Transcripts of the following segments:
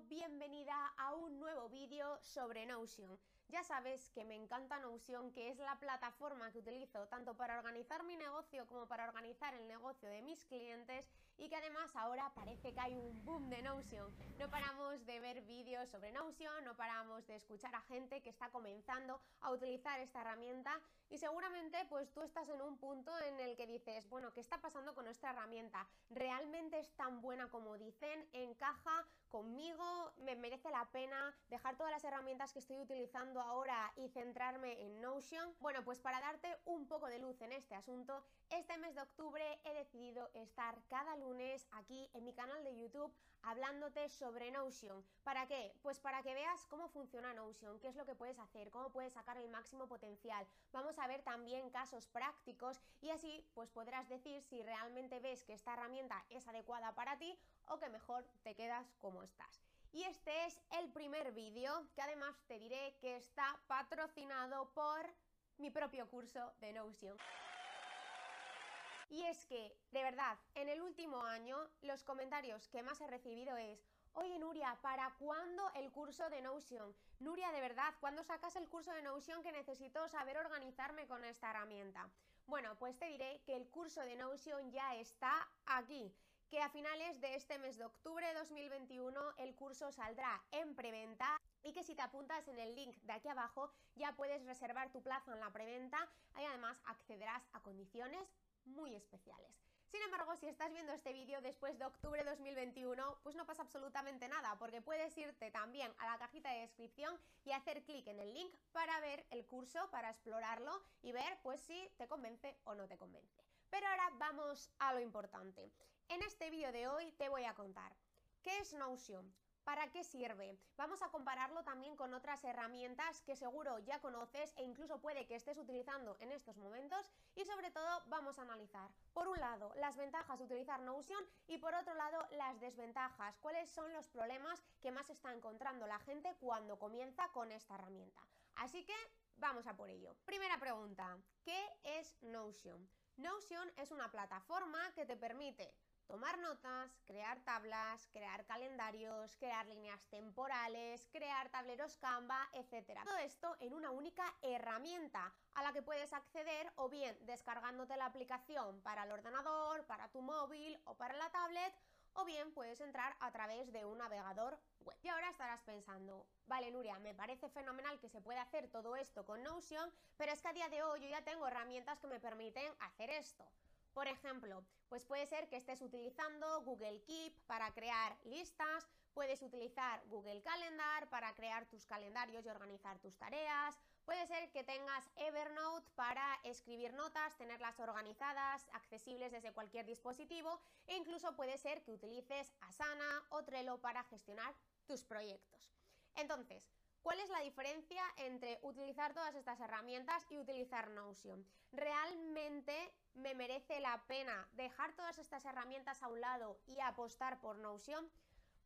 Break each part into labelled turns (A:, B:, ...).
A: bienvenida a un nuevo vídeo sobre Notion. Ya sabes que me encanta Notion, que es la plataforma que utilizo tanto para organizar mi negocio como para organizar el negocio de mis clientes y que además ahora parece que hay un boom de Notion. No paramos de ver vídeos sobre Notion, no paramos de escuchar a gente que está comenzando a utilizar esta herramienta y seguramente pues tú estás en un punto en el que dices, bueno, ¿qué está pasando con nuestra herramienta? ¿Realmente es tan buena como dicen? ¿Encaja conmigo? ¿Me merece la pena dejar todas las herramientas que estoy utilizando ahora y centrarme en Notion? Bueno, pues para darte un poco de luz en este asunto, este mes de octubre he decidido estar cada lunes aquí en mi canal de YouTube hablándote sobre Notion. ¿Para qué? Pues para que veas cómo funciona Notion, qué es lo que puedes hacer, cómo puedes sacar el máximo potencial. Vamos a ver también casos prácticos y así pues podrás decir si realmente ves que esta herramienta es adecuada para ti o que mejor te quedas como estás. Y este es el primer vídeo que además te diré que está patrocinado por mi propio curso de Notion. Y es que, de verdad, en el último año los comentarios que más he recibido es Oye Nuria, ¿para cuándo el curso de Notion? Nuria, de verdad, ¿cuándo sacas el curso de Notion que necesito saber organizarme con esta herramienta? Bueno, pues te diré que el curso de Notion ya está aquí que a finales de este mes de octubre de 2021 el curso saldrá en preventa y que si te apuntas en el link de aquí abajo ya puedes reservar tu plazo en la preventa y además accederás a condiciones muy especiales. Sin embargo, si estás viendo este vídeo después de octubre de 2021, pues no pasa absolutamente nada, porque puedes irte también a la cajita de descripción y hacer clic en el link para ver el curso, para explorarlo y ver pues si te convence o no te convence. Pero ahora vamos a lo importante. En este vídeo de hoy te voy a contar ¿Qué es Notion? ¿Para qué sirve? Vamos a compararlo también con otras herramientas que seguro ya conoces e incluso puede que estés utilizando en estos momentos y sobre todo vamos a analizar, por un lado, las ventajas de utilizar Notion y por otro lado, las desventajas, cuáles son los problemas que más está encontrando la gente cuando comienza con esta herramienta. Así que vamos a por ello. Primera pregunta, ¿qué es Notion? Notion es una plataforma que te permite tomar notas, crear tablas, crear calendarios, crear líneas temporales, crear tableros Canva, etc. Todo esto en una única herramienta a la que puedes acceder o bien descargándote la aplicación para el ordenador, para tu móvil o para la tablet o bien puedes entrar a través de un navegador web. Y ahora estarás pensando, vale Nuria, me parece fenomenal que se pueda hacer todo esto con Notion, pero es que a día de hoy yo ya tengo herramientas que me permiten hacer esto. Por ejemplo, pues puede ser que estés utilizando Google Keep para crear listas, puedes utilizar Google Calendar para crear tus calendarios y organizar tus tareas, puede ser que tengas Evernote para escribir notas, tenerlas organizadas, accesibles desde cualquier dispositivo e incluso puede ser que utilices Asana o Trello para gestionar tus proyectos. Entonces, ¿Cuál es la diferencia entre utilizar todas estas herramientas y utilizar Notion? ¿Realmente me merece la pena dejar todas estas herramientas a un lado y apostar por Notion?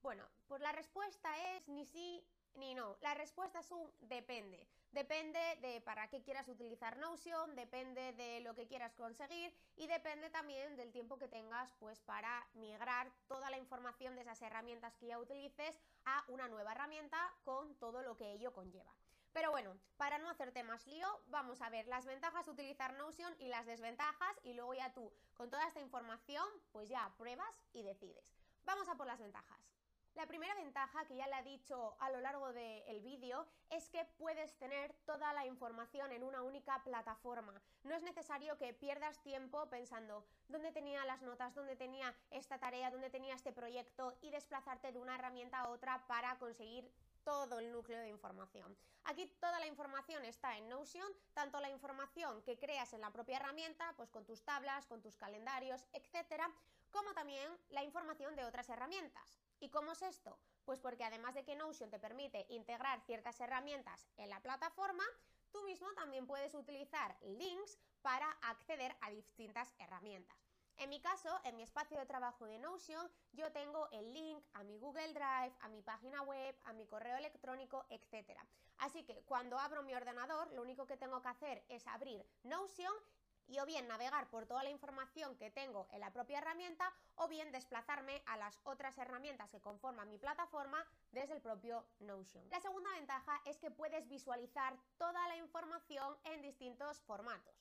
A: Bueno, pues la respuesta es ni sí ni no. La respuesta es un depende. Depende de para qué quieras utilizar Notion, depende de lo que quieras conseguir y depende también del tiempo que tengas pues para migrar toda la información de esas herramientas que ya utilices a una nueva herramienta con todo lo que ello conlleva. Pero bueno, para no hacerte más lío, vamos a ver las ventajas de utilizar Notion y las desventajas y luego ya tú con toda esta información pues ya pruebas y decides. Vamos a por las ventajas. La primera ventaja, que ya le he dicho a lo largo del vídeo, es que puedes tener toda la información en una única plataforma. No es necesario que pierdas tiempo pensando dónde tenía las notas, dónde tenía esta tarea, dónde tenía este proyecto y desplazarte de una herramienta a otra para conseguir todo el núcleo de información. Aquí toda la información está en Notion, tanto la información que creas en la propia herramienta, pues con tus tablas, con tus calendarios, etcétera, como también la información de otras herramientas. ¿Y cómo es esto? Pues porque además de que Notion te permite integrar ciertas herramientas en la plataforma, tú mismo también puedes utilizar links para acceder a distintas herramientas. En mi caso, en mi espacio de trabajo de Notion, yo tengo el link a mi Google Drive, a mi página web, a mi correo electrónico, etc. Así que cuando abro mi ordenador, lo único que tengo que hacer es abrir Notion y o bien navegar por toda la información que tengo en la propia herramienta o bien desplazarme a las otras herramientas que conforman mi plataforma desde el propio Notion. La segunda ventaja es que puedes visualizar toda la información en distintos formatos.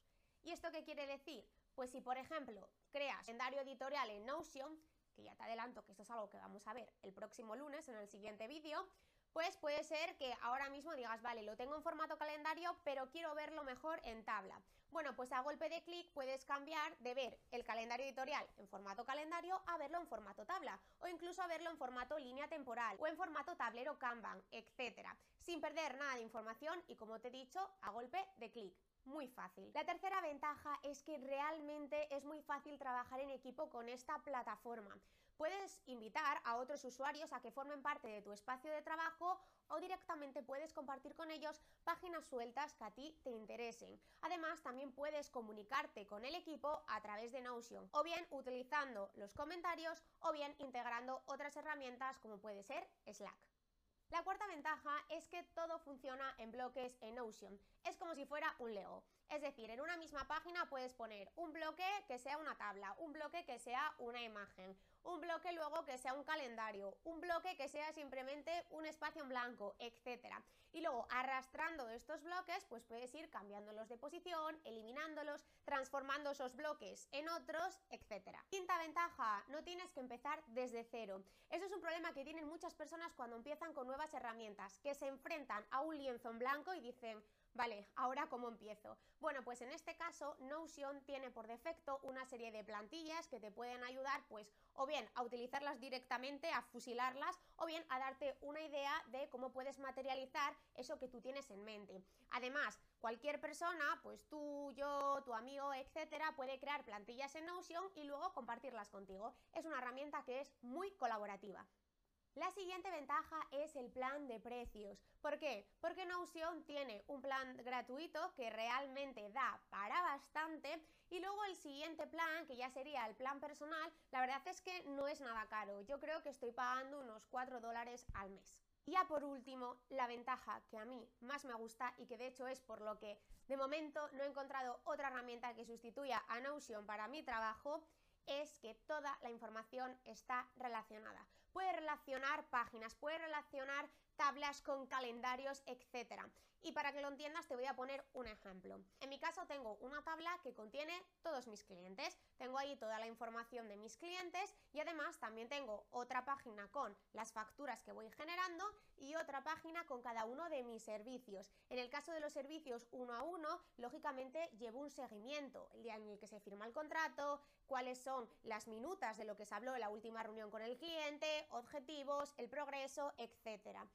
A: ¿Y esto qué quiere decir? Pues si por ejemplo creas calendario editorial en Notion, que ya te adelanto que esto es algo que vamos a ver el próximo lunes en el siguiente vídeo, pues puede ser que ahora mismo digas, vale, lo tengo en formato calendario, pero quiero verlo mejor en tabla. Bueno, pues a golpe de clic puedes cambiar de ver el calendario editorial en formato calendario a verlo en formato tabla, o incluso a verlo en formato línea temporal, o en formato tablero Kanban, etc. Sin perder nada de información y como te he dicho, a golpe de clic muy fácil. La tercera ventaja es que realmente es muy fácil trabajar en equipo con esta plataforma. Puedes invitar a otros usuarios a que formen parte de tu espacio de trabajo o directamente puedes compartir con ellos páginas sueltas que a ti te interesen. Además, también puedes comunicarte con el equipo a través de Notion, o bien utilizando los comentarios o bien integrando otras herramientas como puede ser Slack. La cuarta ventaja es que todo funciona en bloques en Notion. Es como si fuera un Lego. Es decir, en una misma página puedes poner un bloque que sea una tabla, un bloque que sea una imagen, un bloque luego que sea un calendario, un bloque que sea simplemente un espacio en blanco, etc. Y luego arrastrando estos bloques, pues puedes ir cambiándolos de posición, eliminándolos, transformando esos bloques en otros, etc. Quinta ventaja, no tienes que empezar desde cero. Eso es un problema que tienen muchas personas cuando empiezan con nuevas herramientas, que se enfrentan a un lienzo en blanco y dicen, Vale, ahora cómo empiezo. Bueno, pues en este caso Notion tiene por defecto una serie de plantillas que te pueden ayudar pues o bien a utilizarlas directamente, a fusilarlas o bien a darte una idea de cómo puedes materializar eso que tú tienes en mente. Además, cualquier persona, pues tú, yo, tu amigo, etcétera, puede crear plantillas en Notion y luego compartirlas contigo. Es una herramienta que es muy colaborativa. La siguiente ventaja es el plan de precios. ¿Por qué? Porque Notion tiene un plan gratuito que realmente da para bastante y luego el siguiente plan, que ya sería el plan personal, la verdad es que no es nada caro. Yo creo que estoy pagando unos 4 dólares al mes. Y ya por último, la ventaja que a mí más me gusta y que de hecho es por lo que de momento no he encontrado otra herramienta que sustituya a Notion para mi trabajo, es que toda la información está relacionada puede relacionar páginas, puede relacionar tablas con calendarios, etc. Y para que lo entiendas te voy a poner un ejemplo. En mi caso tengo una tabla que contiene todos mis clientes. Tengo ahí toda la información de mis clientes y además también tengo otra página con las facturas que voy generando y otra página con cada uno de mis servicios. En el caso de los servicios uno a uno, lógicamente llevo un seguimiento, el día en el que se firma el contrato, cuáles son las minutas de lo que se habló en la última reunión con el cliente, objetivos, el progreso, etcétera.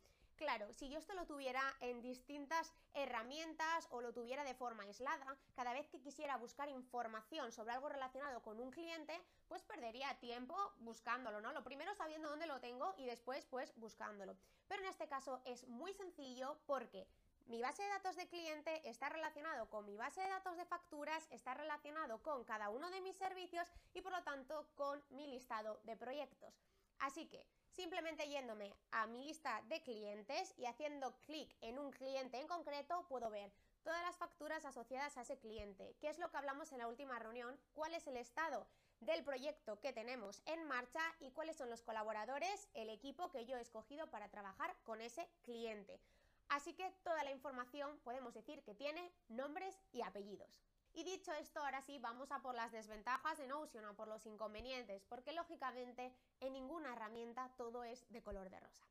A: Claro, si yo esto lo tuviera en distintas herramientas o lo tuviera de forma aislada, cada vez que quisiera buscar información sobre algo relacionado con un cliente, pues perdería tiempo buscándolo, ¿no? Lo primero sabiendo dónde lo tengo y después pues buscándolo. Pero en este caso es muy sencillo porque mi base de datos de cliente está relacionado con mi base de datos de facturas, está relacionado con cada uno de mis servicios y por lo tanto con mi listado de proyectos. Así que Simplemente yéndome a mi lista de clientes y haciendo clic en un cliente en concreto, puedo ver todas las facturas asociadas a ese cliente, qué es lo que hablamos en la última reunión, cuál es el estado del proyecto que tenemos en marcha y cuáles son los colaboradores, el equipo que yo he escogido para trabajar con ese cliente. Así que toda la información podemos decir que tiene nombres y apellidos. Y dicho esto, ahora sí, vamos a por las desventajas de Notion, a por los inconvenientes, porque lógicamente en ninguna herramienta todo es de color de rosa.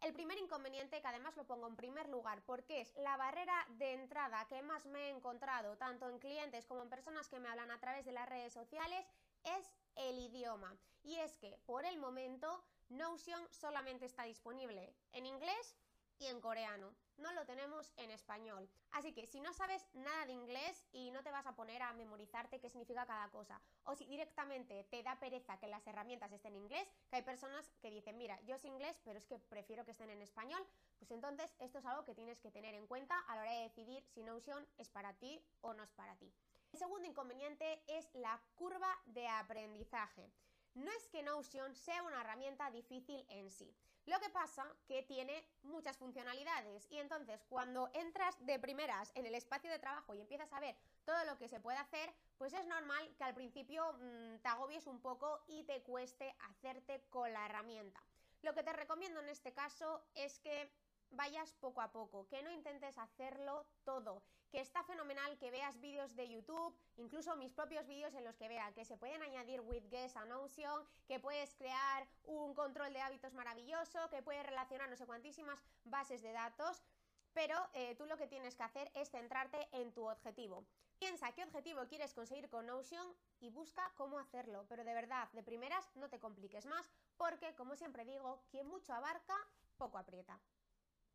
A: El primer inconveniente, que además lo pongo en primer lugar, porque es la barrera de entrada que más me he encontrado, tanto en clientes como en personas que me hablan a través de las redes sociales, es el idioma. Y es que, por el momento, Notion solamente está disponible en inglés y en coreano. No lo tenemos en español. Así que si no sabes nada de inglés y no te vas a poner a memorizarte qué significa cada cosa, o si directamente te da pereza que las herramientas estén en inglés, que hay personas que dicen, mira, yo sé inglés, pero es que prefiero que estén en español, pues entonces esto es algo que tienes que tener en cuenta a la hora de decidir si Notion es para ti o no es para ti. El segundo inconveniente es la curva de aprendizaje. No es que Notion sea una herramienta difícil en sí, Lo que pasa que tiene muchas funcionalidades y entonces cuando entras de primeras en el espacio de trabajo y empiezas a ver todo lo que se puede hacer, pues es normal que al principio mmm, te agobies un poco y te cueste hacerte con la herramienta. Lo que te recomiendo en este caso es que vayas poco a poco, que no intentes hacerlo todo, que está fenomenal que veas vídeos de YouTube, incluso mis propios vídeos en los que vea que se pueden añadir widgets a Notion, que puedes crear un control de hábitos maravilloso, que puedes relacionar no sé cuantísimas bases de datos, pero eh, tú lo que tienes que hacer es centrarte en tu objetivo. Piensa qué objetivo quieres conseguir con Notion y busca cómo hacerlo, pero de verdad, de primeras no te compliques más, porque como siempre digo, quien mucho abarca, poco aprieta.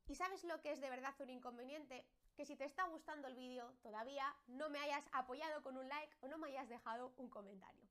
A: ¿Y sabes lo que es de verdad un inconveniente? Que si te está gustando el vídeo, todavía no me hayas apoyado con un like o no me hayas dejado un comentario.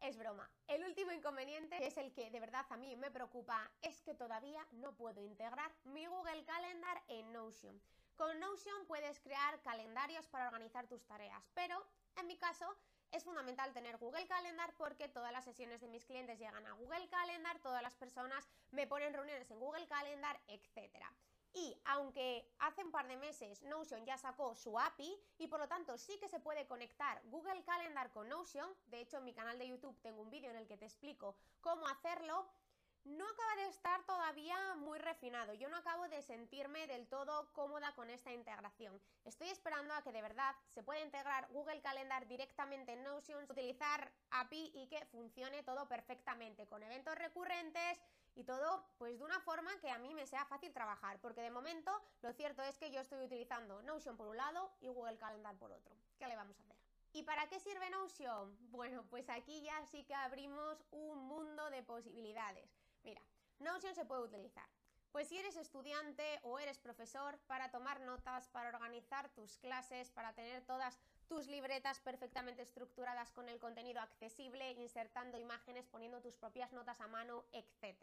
A: Es broma. El último inconveniente, que es el que de verdad a mí me preocupa, es que todavía no puedo integrar mi Google Calendar en Notion. Con Notion puedes crear calendarios para organizar tus tareas, pero en mi caso es fundamental tener Google Calendar porque todas las sesiones de mis clientes llegan a Google Calendar, todas las personas me ponen reuniones en Google Calendar, etcétera. Y aunque hace un par de meses Notion ya sacó su API y por lo tanto sí que se puede conectar Google Calendar con Notion, de hecho en mi canal de YouTube tengo un vídeo en el que te explico cómo hacerlo, no acaba de estar todavía muy refinado. Yo no acabo de sentirme del todo cómoda con esta integración. Estoy esperando a que de verdad se pueda integrar Google Calendar directamente en Notion, utilizar API y que funcione todo perfectamente, con eventos recurrentes y todo pues de una forma que a mí me sea fácil trabajar, porque de momento lo cierto es que yo estoy utilizando Notion por un lado y Google Calendar por otro. ¿Qué le vamos a hacer? ¿Y para qué sirve Notion? Bueno, pues aquí ya sí que abrimos un mundo de posibilidades. Mira, Notion se puede utilizar. Pues si eres estudiante o eres profesor, para tomar notas, para organizar tus clases, para tener todas tus libretas perfectamente estructuradas con el contenido accesible, insertando imágenes, poniendo tus propias notas a mano, etc.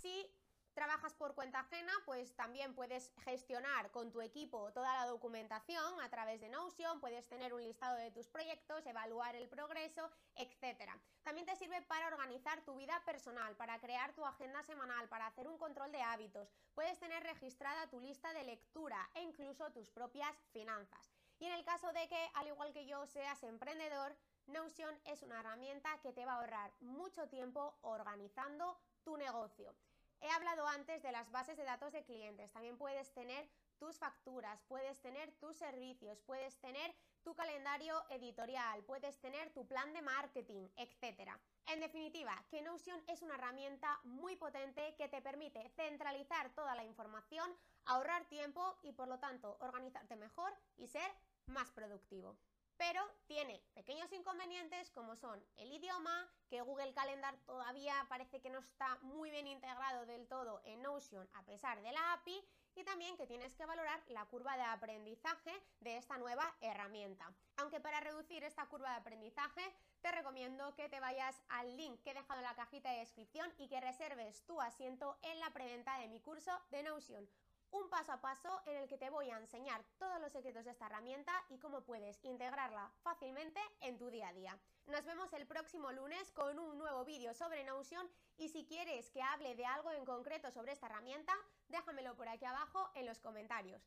A: Si trabajas por cuenta ajena, pues también puedes gestionar con tu equipo toda la documentación a través de Notion, puedes tener un listado de tus proyectos, evaluar el progreso, etc. También te sirve para organizar tu vida personal, para crear tu agenda semanal, para hacer un control de hábitos, puedes tener registrada tu lista de lectura e incluso tus propias finanzas. Y en el caso de que, al igual que yo, seas emprendedor, Notion es una herramienta que te va a ahorrar mucho tiempo organizando tu negocio. He hablado antes de las bases de datos de clientes. También puedes tener tus facturas, puedes tener tus servicios, puedes tener tu calendario editorial, puedes tener tu plan de marketing, etc. En definitiva, que Notion es una herramienta muy potente que te permite centralizar toda la información, ahorrar tiempo y por lo tanto organizarte mejor y ser más productivo. Pero tiene pequeños inconvenientes como son el idioma, que Google Calendar todavía parece que no está muy bien integrado del todo en Notion a pesar de la API y también que tienes que valorar la curva de aprendizaje de esta nueva herramienta. Aunque para reducir esta curva de aprendizaje te recomiendo que te vayas al link que he dejado en la cajita de descripción y que reserves tu asiento en la preventa de mi curso de Notion un paso a paso en el que te voy a enseñar todos los secretos de esta herramienta y cómo puedes integrarla fácilmente en tu día a día. Nos vemos el próximo lunes con un nuevo vídeo sobre Notion y si quieres que hable de algo en concreto sobre esta herramienta, déjamelo por aquí abajo en los comentarios.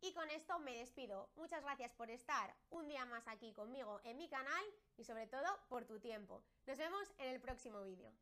A: Y con esto me despido. Muchas gracias por estar un día más aquí conmigo en mi canal y sobre todo por tu tiempo. Nos vemos en el próximo vídeo.